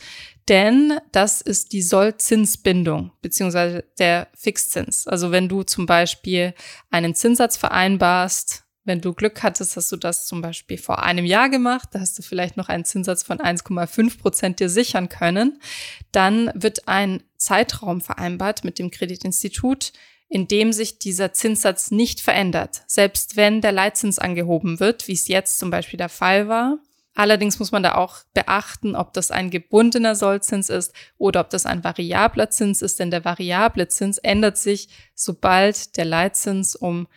Denn das ist die Sollzinsbindung beziehungsweise der Fixzins. Also wenn du zum Beispiel einen Zinssatz vereinbarst, wenn du Glück hattest, hast du das zum Beispiel vor einem Jahr gemacht, da hast du vielleicht noch einen Zinssatz von 1,5 Prozent dir sichern können. Dann wird ein Zeitraum vereinbart mit dem Kreditinstitut, in dem sich dieser Zinssatz nicht verändert, selbst wenn der Leitzins angehoben wird, wie es jetzt zum Beispiel der Fall war. Allerdings muss man da auch beachten, ob das ein gebundener Sollzins ist oder ob das ein variabler Zins ist, denn der variable Zins ändert sich, sobald der Leitzins um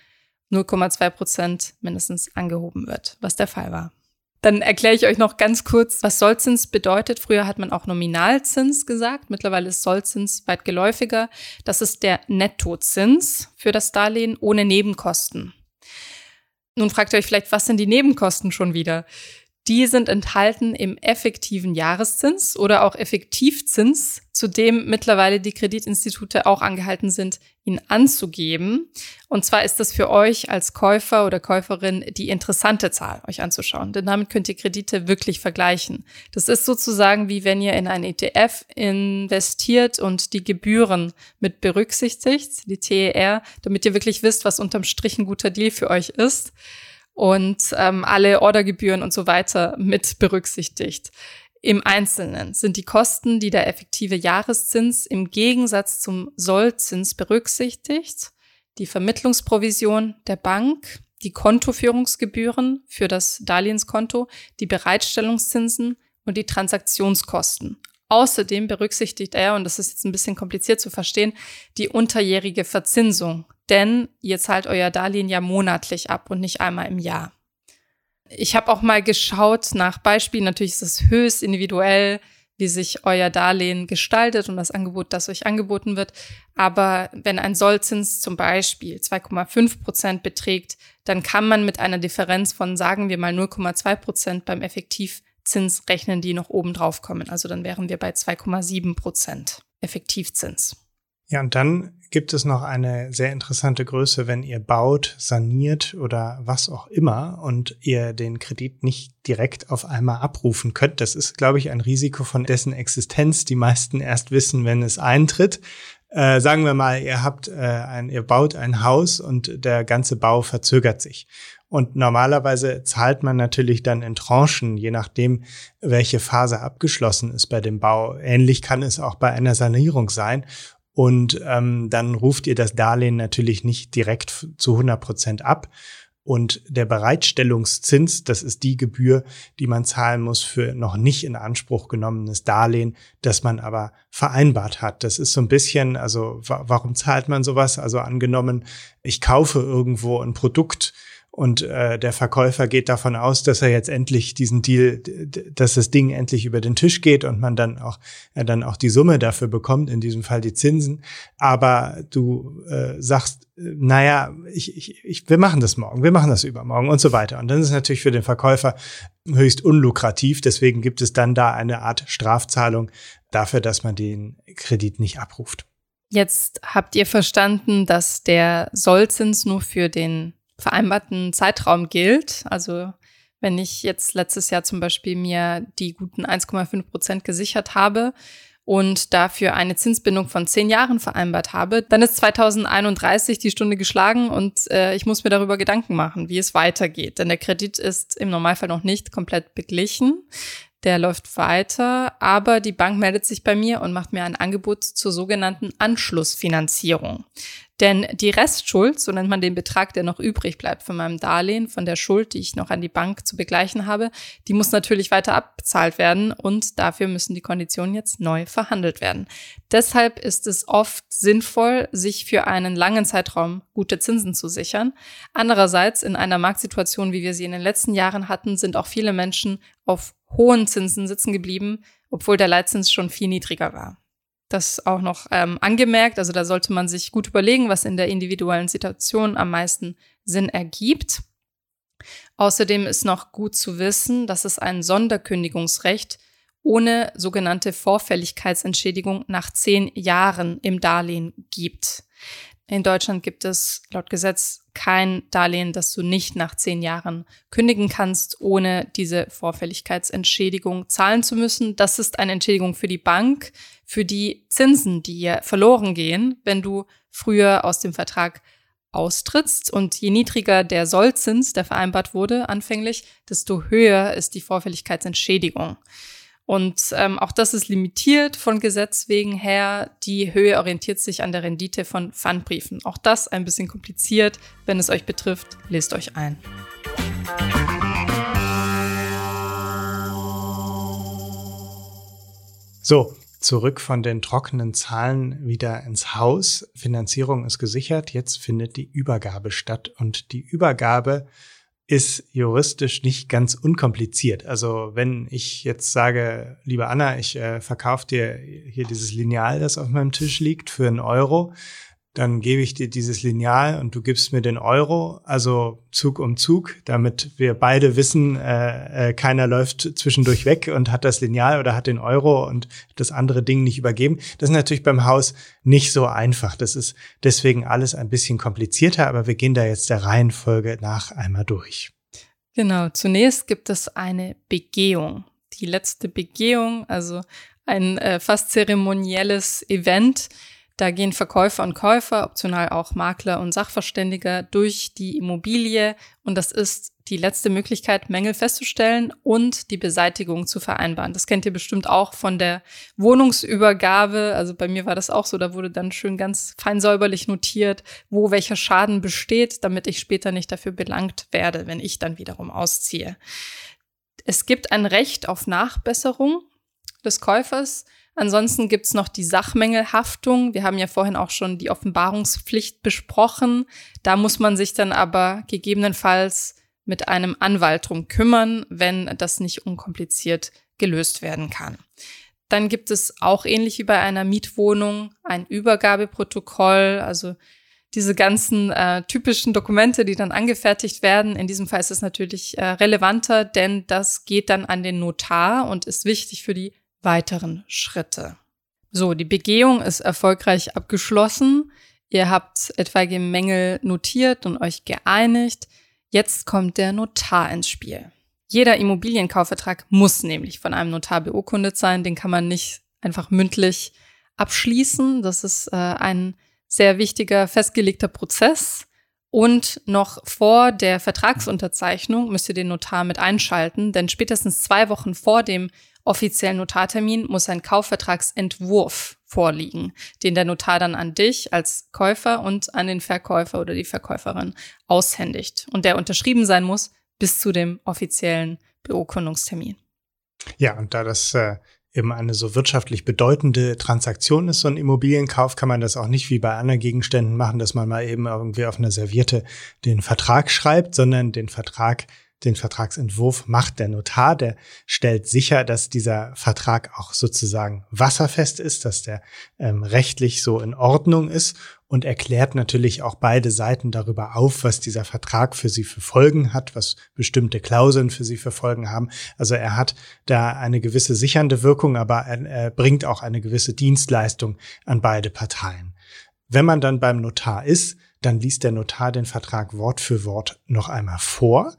0,2 Prozent mindestens angehoben wird, was der Fall war. Dann erkläre ich euch noch ganz kurz, was Sollzins bedeutet. Früher hat man auch Nominalzins gesagt. Mittlerweile ist Sollzins weit geläufiger. Das ist der Nettozins für das Darlehen ohne Nebenkosten. Nun fragt ihr euch vielleicht, was sind die Nebenkosten schon wieder? Die sind enthalten im effektiven Jahreszins oder auch Effektivzins, zu dem mittlerweile die Kreditinstitute auch angehalten sind, ihn anzugeben. Und zwar ist das für euch als Käufer oder Käuferin die interessante Zahl, euch anzuschauen. Denn damit könnt ihr Kredite wirklich vergleichen. Das ist sozusagen wie wenn ihr in ein ETF investiert und die Gebühren mit berücksichtigt, die TER, damit ihr wirklich wisst, was unterm Strich ein guter Deal für euch ist und ähm, alle Ordergebühren und so weiter mit berücksichtigt. Im Einzelnen sind die Kosten, die der effektive Jahreszins im Gegensatz zum Sollzins berücksichtigt, die Vermittlungsprovision der Bank, die Kontoführungsgebühren für das Darlehenskonto, die Bereitstellungszinsen und die Transaktionskosten. Außerdem berücksichtigt er, und das ist jetzt ein bisschen kompliziert zu verstehen, die unterjährige Verzinsung. Denn ihr zahlt euer Darlehen ja monatlich ab und nicht einmal im Jahr. Ich habe auch mal geschaut nach Beispielen. Natürlich ist es höchst individuell, wie sich euer Darlehen gestaltet und das Angebot, das euch angeboten wird. Aber wenn ein Sollzins zum Beispiel 2,5 Prozent beträgt, dann kann man mit einer Differenz von, sagen wir mal, 0,2 Prozent beim Effektivzins rechnen, die noch oben drauf kommen. Also dann wären wir bei 2,7 Prozent Effektivzins. Ja, und dann gibt es noch eine sehr interessante Größe, wenn ihr baut, saniert oder was auch immer und ihr den Kredit nicht direkt auf einmal abrufen könnt. Das ist, glaube ich, ein Risiko von dessen Existenz die meisten erst wissen, wenn es eintritt. Äh, sagen wir mal, ihr habt äh, ein, ihr baut ein Haus und der ganze Bau verzögert sich. Und normalerweise zahlt man natürlich dann in Tranchen, je nachdem, welche Phase abgeschlossen ist bei dem Bau. Ähnlich kann es auch bei einer Sanierung sein. Und ähm, dann ruft ihr das Darlehen natürlich nicht direkt zu 100 Prozent ab. Und der Bereitstellungszins, das ist die Gebühr, die man zahlen muss für noch nicht in Anspruch genommenes Darlehen, das man aber vereinbart hat. Das ist so ein bisschen, also warum zahlt man sowas? Also angenommen, ich kaufe irgendwo ein Produkt, und äh, der Verkäufer geht davon aus, dass er jetzt endlich diesen Deal, dass das Ding endlich über den Tisch geht und man dann auch er dann auch die Summe dafür bekommt, in diesem Fall die Zinsen. Aber du äh, sagst, äh, naja, ich, ich, ich, wir machen das morgen, wir machen das übermorgen und so weiter. Und dann ist es natürlich für den Verkäufer höchst unlukrativ. Deswegen gibt es dann da eine Art Strafzahlung dafür, dass man den Kredit nicht abruft. Jetzt habt ihr verstanden, dass der Sollzins nur für den vereinbarten Zeitraum gilt. Also wenn ich jetzt letztes Jahr zum Beispiel mir die guten 1,5 Prozent gesichert habe und dafür eine Zinsbindung von zehn Jahren vereinbart habe, dann ist 2031 die Stunde geschlagen und äh, ich muss mir darüber Gedanken machen, wie es weitergeht. Denn der Kredit ist im Normalfall noch nicht komplett beglichen. Der läuft weiter, aber die Bank meldet sich bei mir und macht mir ein Angebot zur sogenannten Anschlussfinanzierung. Denn die Restschuld, so nennt man den Betrag, der noch übrig bleibt von meinem Darlehen, von der Schuld, die ich noch an die Bank zu begleichen habe, die muss natürlich weiter abbezahlt werden und dafür müssen die Konditionen jetzt neu verhandelt werden. Deshalb ist es oft sinnvoll, sich für einen langen Zeitraum gute Zinsen zu sichern. Andererseits, in einer Marktsituation, wie wir sie in den letzten Jahren hatten, sind auch viele Menschen auf hohen Zinsen sitzen geblieben, obwohl der Leitzins schon viel niedriger war. Das auch noch ähm, angemerkt. Also da sollte man sich gut überlegen, was in der individuellen Situation am meisten Sinn ergibt. Außerdem ist noch gut zu wissen, dass es ein Sonderkündigungsrecht ohne sogenannte Vorfälligkeitsentschädigung nach zehn Jahren im Darlehen gibt. In Deutschland gibt es laut Gesetz kein Darlehen, das du nicht nach zehn Jahren kündigen kannst, ohne diese Vorfälligkeitsentschädigung zahlen zu müssen. Das ist eine Entschädigung für die Bank, für die Zinsen, die verloren gehen, wenn du früher aus dem Vertrag austrittst. Und je niedriger der Sollzins, der vereinbart wurde anfänglich, desto höher ist die Vorfälligkeitsentschädigung. Und ähm, auch das ist limitiert von Gesetz wegen her. Die Höhe orientiert sich an der Rendite von Pfandbriefen. Auch das ein bisschen kompliziert. Wenn es euch betrifft, lest euch ein. So, zurück von den trockenen Zahlen wieder ins Haus. Finanzierung ist gesichert. Jetzt findet die Übergabe statt. Und die Übergabe ist juristisch nicht ganz unkompliziert. Also wenn ich jetzt sage, liebe Anna, ich äh, verkaufe dir hier dieses Lineal, das auf meinem Tisch liegt, für einen Euro, dann gebe ich dir dieses Lineal und du gibst mir den Euro, also Zug um Zug, damit wir beide wissen, äh, äh, keiner läuft zwischendurch weg und hat das Lineal oder hat den Euro und das andere Ding nicht übergeben. Das ist natürlich beim Haus nicht so einfach. Das ist deswegen alles ein bisschen komplizierter, aber wir gehen da jetzt der Reihenfolge nach einmal durch. Genau, zunächst gibt es eine Begehung. Die letzte Begehung, also ein äh, fast zeremonielles Event, Da gehen Verkäufer und Käufer, optional auch Makler und Sachverständiger durch die Immobilie und das ist die letzte Möglichkeit, Mängel festzustellen und die Beseitigung zu vereinbaren. Das kennt ihr bestimmt auch von der Wohnungsübergabe. Also bei mir war das auch so, da wurde dann schön ganz fein säuberlich notiert, wo welcher Schaden besteht, damit ich später nicht dafür belangt werde, wenn ich dann wiederum ausziehe. Es gibt ein Recht auf Nachbesserung des Käufers Ansonsten gibt's noch die Sachmängelhaftung. Wir haben ja vorhin auch schon die Offenbarungspflicht besprochen. Da muss man sich dann aber gegebenenfalls mit einem Anwalt drum kümmern, wenn das nicht unkompliziert gelöst werden kann. Dann gibt es auch ähnlich wie bei einer Mietwohnung ein Übergabeprotokoll, also diese ganzen äh, typischen Dokumente, die dann angefertigt werden. In diesem Fall ist es natürlich äh, relevanter, denn das geht dann an den Notar und ist wichtig für die weiteren Schritte. So, die Begehung ist erfolgreich abgeschlossen. Ihr habt etwaige Mängel notiert und euch geeinigt. Jetzt kommt der Notar ins Spiel. Jeder Immobilienkaufvertrag muss nämlich von einem Notar beurkundet sein. Den kann man nicht einfach mündlich abschließen. Das ist äh, ein sehr wichtiger, festgelegter Prozess. Und noch vor der Vertragsunterzeichnung müsst ihr den Notar mit einschalten, denn spätestens zwei Wochen vor dem offiziellen Notartermin muss ein Kaufvertragsentwurf vorliegen, den der Notar dann an dich als Käufer und an den Verkäufer oder die Verkäuferin aushändigt und der unterschrieben sein muss bis zu dem offiziellen Beurkundungstermin. Ja, und da das äh, eben eine so wirtschaftlich bedeutende Transaktion ist, so ein Immobilienkauf, kann man das auch nicht wie bei anderen Gegenständen machen, dass man mal eben irgendwie auf einer Serviette den Vertrag schreibt, sondern den Vertrag den Vertragsentwurf macht der Notar, der stellt sicher, dass dieser Vertrag auch sozusagen wasserfest ist, dass der ähm, rechtlich so in Ordnung ist und erklärt natürlich auch beide Seiten darüber auf, was dieser Vertrag für sie für Folgen hat, was bestimmte Klauseln für sie für Folgen haben. Also er hat da eine gewisse sichernde Wirkung, aber er, er bringt auch eine gewisse Dienstleistung an beide Parteien. Wenn man dann beim Notar ist, dann liest der Notar den Vertrag Wort für Wort noch einmal vor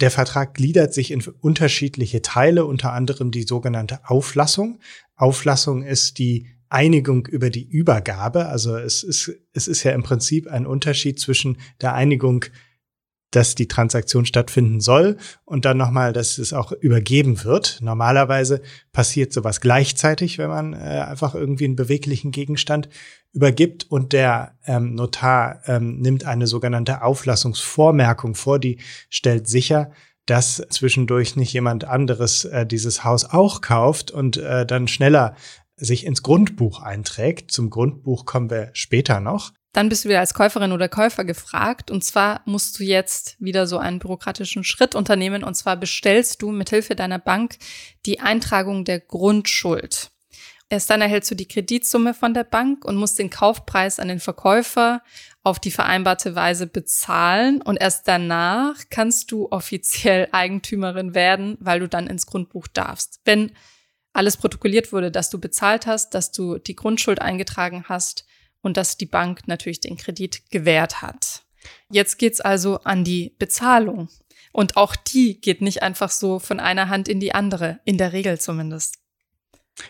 der Vertrag gliedert sich in unterschiedliche Teile, unter anderem die sogenannte Auflassung. Auflassung ist die Einigung über die Übergabe. Also es ist, es ist ja im Prinzip ein Unterschied zwischen der Einigung dass die Transaktion stattfinden soll und dann nochmal, dass es auch übergeben wird. Normalerweise passiert sowas gleichzeitig, wenn man äh, einfach irgendwie einen beweglichen Gegenstand übergibt und der ähm, Notar ähm, nimmt eine sogenannte Auflassungsvormerkung vor, die stellt sicher, dass zwischendurch nicht jemand anderes äh, dieses Haus auch kauft und äh, dann schneller sich ins Grundbuch einträgt. Zum Grundbuch kommen wir später noch. Dann bist du wieder als Käuferin oder Käufer gefragt. Und zwar musst du jetzt wieder so einen bürokratischen Schritt unternehmen. Und zwar bestellst du mithilfe deiner Bank die Eintragung der Grundschuld. Erst dann erhältst du die Kreditsumme von der Bank und musst den Kaufpreis an den Verkäufer auf die vereinbarte Weise bezahlen. Und erst danach kannst du offiziell Eigentümerin werden, weil du dann ins Grundbuch darfst. Wenn alles protokolliert wurde, dass du bezahlt hast, dass du die Grundschuld eingetragen hast, und dass die Bank natürlich den Kredit gewährt hat. Jetzt geht's also an die Bezahlung. Und auch die geht nicht einfach so von einer Hand in die andere, in der Regel zumindest.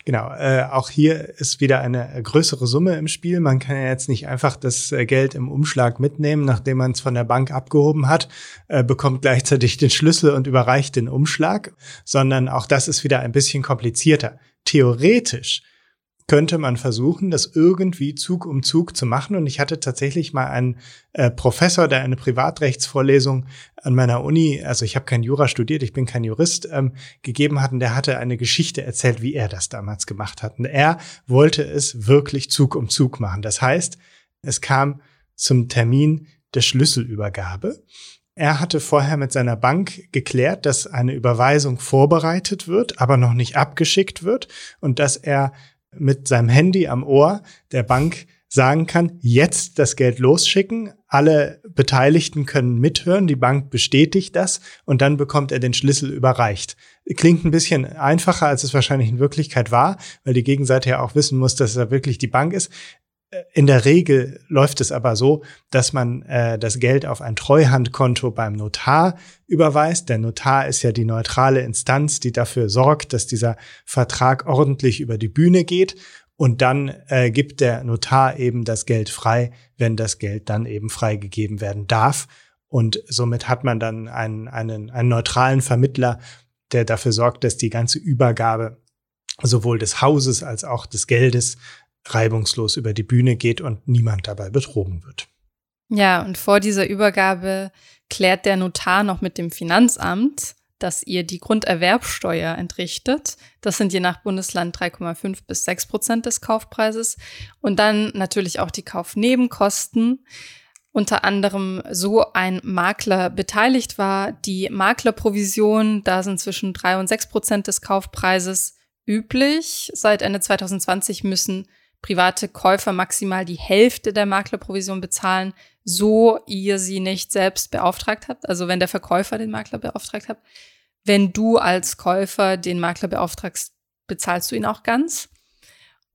Genau, äh, auch hier ist wieder eine größere Summe im Spiel. Man kann ja jetzt nicht einfach das äh, Geld im Umschlag mitnehmen, nachdem man es von der Bank abgehoben hat, äh, bekommt gleichzeitig den Schlüssel und überreicht den Umschlag, sondern auch das ist wieder ein bisschen komplizierter. Theoretisch könnte man versuchen, das irgendwie Zug um Zug zu machen. Und ich hatte tatsächlich mal einen äh, Professor, der eine Privatrechtsvorlesung an meiner Uni, also ich habe kein Jura studiert, ich bin kein Jurist, ähm, gegeben hat. Und der hatte eine Geschichte erzählt, wie er das damals gemacht hat. Und er wollte es wirklich Zug um Zug machen. Das heißt, es kam zum Termin der Schlüsselübergabe. Er hatte vorher mit seiner Bank geklärt, dass eine Überweisung vorbereitet wird, aber noch nicht abgeschickt wird und dass er mit seinem Handy am Ohr der Bank sagen kann, jetzt das Geld losschicken, alle Beteiligten können mithören, die Bank bestätigt das und dann bekommt er den Schlüssel überreicht. Klingt ein bisschen einfacher, als es wahrscheinlich in Wirklichkeit war, weil die Gegenseite ja auch wissen muss, dass er wirklich die Bank ist. In der Regel läuft es aber so, dass man äh, das Geld auf ein Treuhandkonto beim Notar überweist. Der Notar ist ja die neutrale Instanz, die dafür sorgt, dass dieser Vertrag ordentlich über die Bühne geht. Und dann äh, gibt der Notar eben das Geld frei, wenn das Geld dann eben freigegeben werden darf. Und somit hat man dann einen, einen, einen neutralen Vermittler, der dafür sorgt, dass die ganze Übergabe sowohl des Hauses als auch des Geldes reibungslos über die Bühne geht und niemand dabei betrogen wird. Ja, und vor dieser Übergabe klärt der Notar noch mit dem Finanzamt, dass ihr die Grunderwerbsteuer entrichtet. Das sind je nach Bundesland 3,5 bis 6 Prozent des Kaufpreises. Und dann natürlich auch die Kaufnebenkosten. Unter anderem so ein Makler beteiligt war. Die Maklerprovision, da sind zwischen 3 und 6 Prozent des Kaufpreises üblich. Seit Ende 2020 müssen private Käufer maximal die Hälfte der Maklerprovision bezahlen, so ihr sie nicht selbst beauftragt habt. Also wenn der Verkäufer den Makler beauftragt hat. Wenn du als Käufer den Makler beauftragst, bezahlst du ihn auch ganz.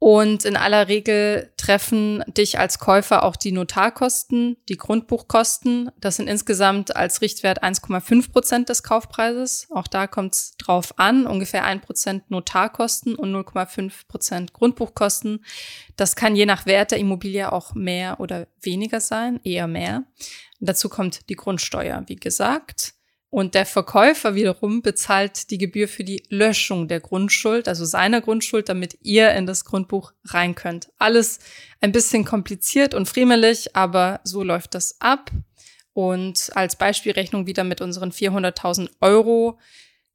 Und in aller Regel treffen dich als Käufer auch die Notarkosten, die Grundbuchkosten. Das sind insgesamt als Richtwert 1,5 Prozent des Kaufpreises. Auch da kommt es drauf an. Ungefähr 1 Prozent Notarkosten und 0,5 Prozent Grundbuchkosten. Das kann je nach Wert der Immobilie auch mehr oder weniger sein, eher mehr. dazu kommt die Grundsteuer, wie gesagt. Und der Verkäufer wiederum bezahlt die Gebühr für die Löschung der Grundschuld, also seiner Grundschuld, damit ihr in das Grundbuch rein könnt. Alles ein bisschen kompliziert und friemelig, aber so läuft das ab. Und als Beispielrechnung wieder mit unseren 400.000 Euro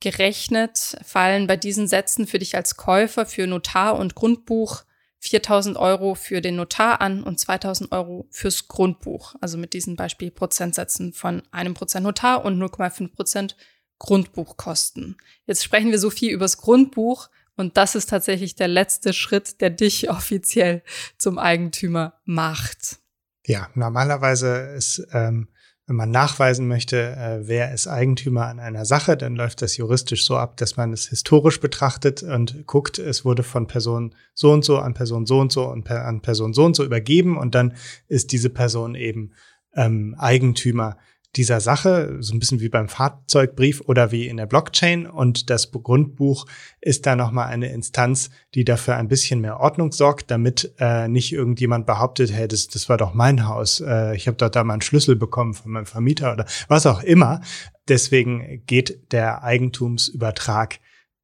gerechnet, fallen bei diesen Sätzen für dich als Käufer für Notar und Grundbuch 4000 Euro für den Notar an und 2000 Euro fürs Grundbuch. Also mit diesen Beispielprozentsätzen von einem Prozent Notar und 0,5 Prozent Grundbuchkosten. Jetzt sprechen wir so viel übers Grundbuch und das ist tatsächlich der letzte Schritt, der dich offiziell zum Eigentümer macht. Ja, normalerweise ist ähm, wenn man nachweisen möchte, äh, wer ist Eigentümer an einer Sache, dann läuft das juristisch so ab, dass man es historisch betrachtet und guckt, es wurde von Person so und so an Person so und so und per, an Person so und so übergeben und dann ist diese Person eben ähm, Eigentümer dieser Sache, so ein bisschen wie beim Fahrzeugbrief oder wie in der Blockchain. Und das Grundbuch ist da nochmal eine Instanz, die dafür ein bisschen mehr Ordnung sorgt, damit äh, nicht irgendjemand behauptet, hey, das, das war doch mein Haus, äh, ich habe dort da mal einen Schlüssel bekommen von meinem Vermieter oder was auch immer. Deswegen geht der Eigentumsübertrag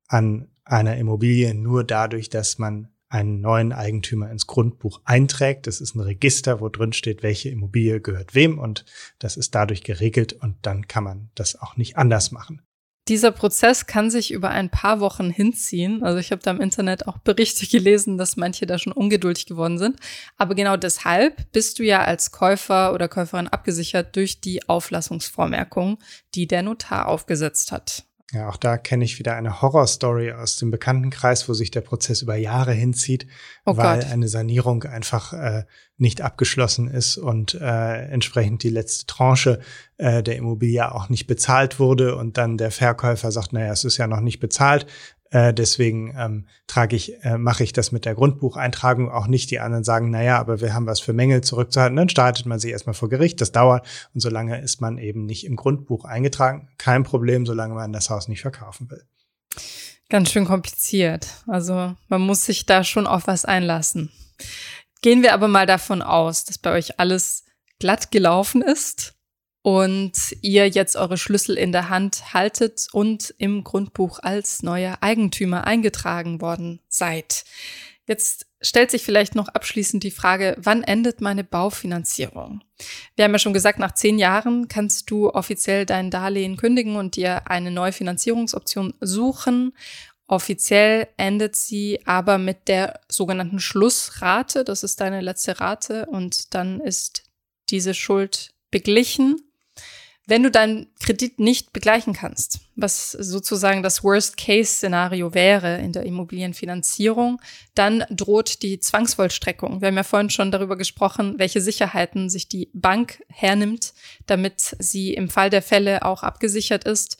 an einer Immobilie nur dadurch, dass man einen neuen Eigentümer ins Grundbuch einträgt. Das ist ein Register, wo drin steht, welche Immobilie gehört wem und das ist dadurch geregelt und dann kann man das auch nicht anders machen. Dieser Prozess kann sich über ein paar Wochen hinziehen. Also ich habe da im Internet auch Berichte gelesen, dass manche da schon ungeduldig geworden sind. Aber genau deshalb bist du ja als Käufer oder Käuferin abgesichert durch die Auflassungsvormerkung, die der Notar aufgesetzt hat. Ja, auch da kenne ich wieder eine Horrorstory aus dem Bekanntenkreis, wo sich der Prozess über Jahre hinzieht, oh weil Gott. eine Sanierung einfach äh, nicht abgeschlossen ist und äh, entsprechend die letzte Tranche äh, der Immobilie auch nicht bezahlt wurde und dann der Verkäufer sagt, naja, es ist ja noch nicht bezahlt, äh, deswegen ähm, trage ich, äh, mache ich das mit der Grundbucheintragung auch nicht. Die anderen sagen, naja, aber wir haben was für Mängel zurückzuhalten. Dann startet man sich erstmal vor Gericht. Das dauert. Und solange ist man eben nicht im Grundbuch eingetragen. Kein Problem, solange man das Haus nicht verkaufen will. Ganz schön kompliziert. Also man muss sich da schon auf was einlassen. Gehen wir aber mal davon aus, dass bei euch alles glatt gelaufen ist und ihr jetzt eure Schlüssel in der Hand haltet und im Grundbuch als neuer Eigentümer eingetragen worden seid. Jetzt stellt sich vielleicht noch abschließend die Frage, wann endet meine Baufinanzierung? Wir haben ja schon gesagt, nach zehn Jahren kannst du offiziell dein Darlehen kündigen und dir eine neue Finanzierungsoption suchen. Offiziell endet sie aber mit der sogenannten Schlussrate. Das ist deine letzte Rate und dann ist diese Schuld beglichen. Wenn du deinen Kredit nicht begleichen kannst, was sozusagen das Worst-Case-Szenario wäre in der Immobilienfinanzierung, dann droht die Zwangsvollstreckung. Wir haben ja vorhin schon darüber gesprochen, welche Sicherheiten sich die Bank hernimmt, damit sie im Fall der Fälle auch abgesichert ist.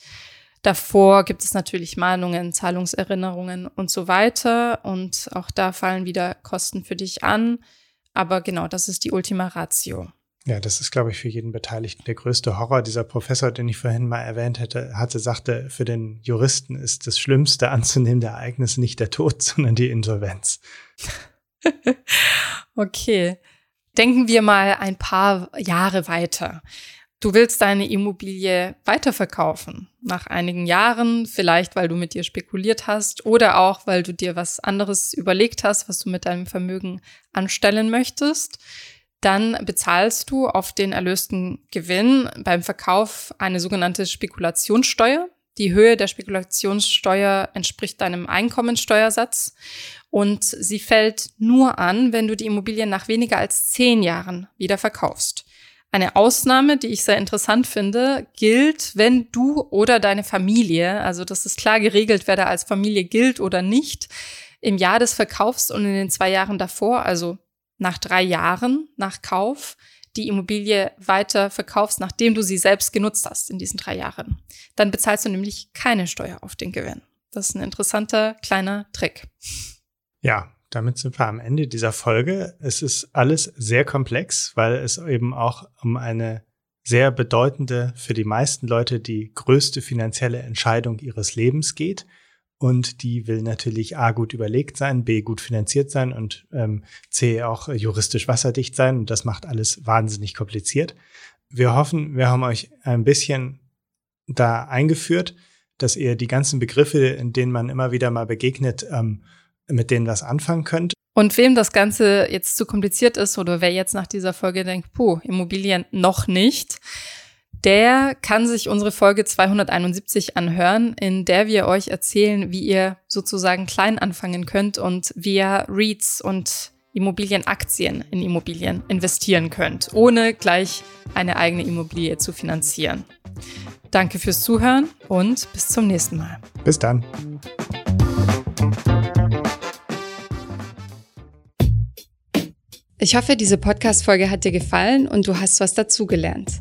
Davor gibt es natürlich Mahnungen, Zahlungserinnerungen und so weiter. Und auch da fallen wieder Kosten für dich an. Aber genau, das ist die Ultima Ratio. Ja, das ist, glaube ich, für jeden Beteiligten der größte Horror. Dieser Professor, den ich vorhin mal erwähnt hätte, hatte, sagte, für den Juristen ist das schlimmste anzunehmende Ereignis nicht der Tod, sondern die Insolvenz. okay. Denken wir mal ein paar Jahre weiter. Du willst deine Immobilie weiterverkaufen. Nach einigen Jahren, vielleicht weil du mit dir spekuliert hast oder auch weil du dir was anderes überlegt hast, was du mit deinem Vermögen anstellen möchtest. Dann bezahlst du auf den erlösten Gewinn beim Verkauf eine sogenannte Spekulationssteuer. Die Höhe der Spekulationssteuer entspricht deinem Einkommensteuersatz und sie fällt nur an, wenn du die Immobilie nach weniger als zehn Jahren wieder verkaufst. Eine Ausnahme, die ich sehr interessant finde, gilt, wenn du oder deine Familie, also das ist klar geregelt, wer da als Familie gilt oder nicht, im Jahr des Verkaufs und in den zwei Jahren davor, also nach drei Jahren nach Kauf, die Immobilie weiter verkaufst, nachdem du sie selbst genutzt hast in diesen drei Jahren. Dann bezahlst du nämlich keine Steuer auf den Gewinn. Das ist ein interessanter kleiner Trick. Ja, damit sind wir am Ende dieser Folge. Es ist alles sehr komplex, weil es eben auch um eine sehr bedeutende, für die meisten Leute die größte finanzielle Entscheidung ihres Lebens geht. Und die will natürlich A gut überlegt sein, B gut finanziert sein und ähm, C auch juristisch wasserdicht sein. Und das macht alles wahnsinnig kompliziert. Wir hoffen, wir haben euch ein bisschen da eingeführt, dass ihr die ganzen Begriffe, in denen man immer wieder mal begegnet, ähm, mit denen was anfangen könnt. Und wem das Ganze jetzt zu kompliziert ist oder wer jetzt nach dieser Folge denkt, puh, Immobilien noch nicht, der kann sich unsere Folge 271 anhören, in der wir euch erzählen, wie ihr sozusagen klein anfangen könnt und via REITs und Immobilienaktien in Immobilien investieren könnt, ohne gleich eine eigene Immobilie zu finanzieren. Danke fürs Zuhören und bis zum nächsten Mal. Bis dann. Ich hoffe, diese Podcast-Folge hat dir gefallen und du hast was dazugelernt.